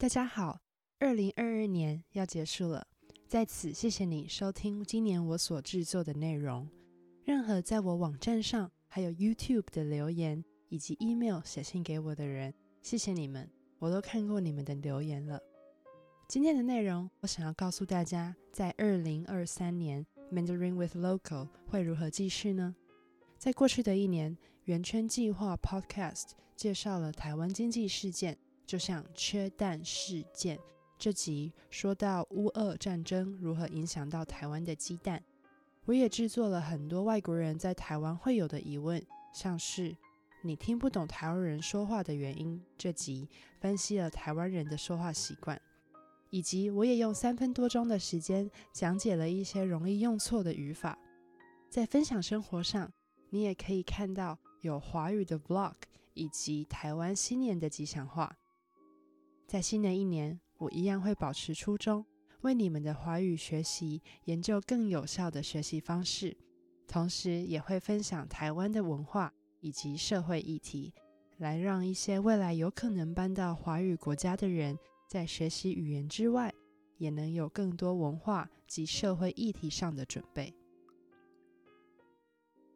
大家好，二零二二年要结束了，在此谢谢你收听今年我所制作的内容。任何在我网站上还有 YouTube 的留言以及 email 写信给我的人，谢谢你们，我都看过你们的留言了。今天的内容，我想要告诉大家，在二零二三年 Mandarin with Local 会如何继续呢？在过去的一年，圆圈计划 Podcast 介绍了台湾经济事件。就像缺蛋事件这集说到乌俄战争如何影响到台湾的鸡蛋，我也制作了很多外国人在台湾会有的疑问，像是你听不懂台湾人说话的原因这集分析了台湾人的说话习惯，以及我也用三分多钟的时间讲解了一些容易用错的语法。在分享生活上，你也可以看到有华语的 Vlog 以及台湾新年的吉祥话。在新的一年，我一样会保持初衷，为你们的华语学习研究更有效的学习方式，同时也会分享台湾的文化以及社会议题，来让一些未来有可能搬到华语国家的人，在学习语言之外，也能有更多文化及社会议题上的准备。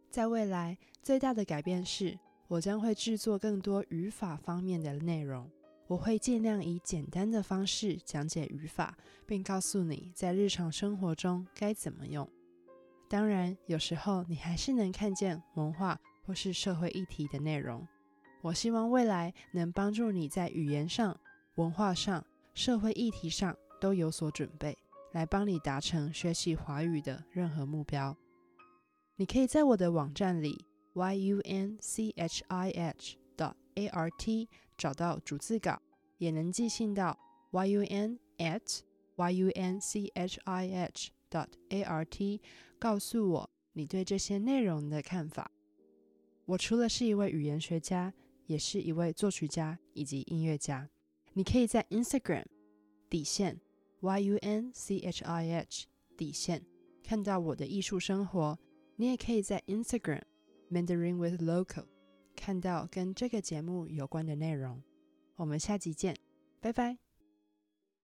在未来，最大的改变是我将会制作更多语法方面的内容。我会尽量以简单的方式讲解语法，并告诉你在日常生活中该怎么用。当然，有时候你还是能看见文化或是社会议题的内容。我希望未来能帮助你在语言上、文化上、社会议题上都有所准备，来帮你达成学习华语的任何目标。你可以在我的网站里 yunchih art 找到逐字稿，也能寄信到 yun at yunchih dot art，告诉我你对这些内容的看法。我除了是一位语言学家，也是一位作曲家以及音乐家。你可以在 Instagram 底线 yunchih 底线看到我的艺术生活。你也可以在 Instagram Mandarin with Local。看到跟这个节目有关的内容，我们下集见，拜拜。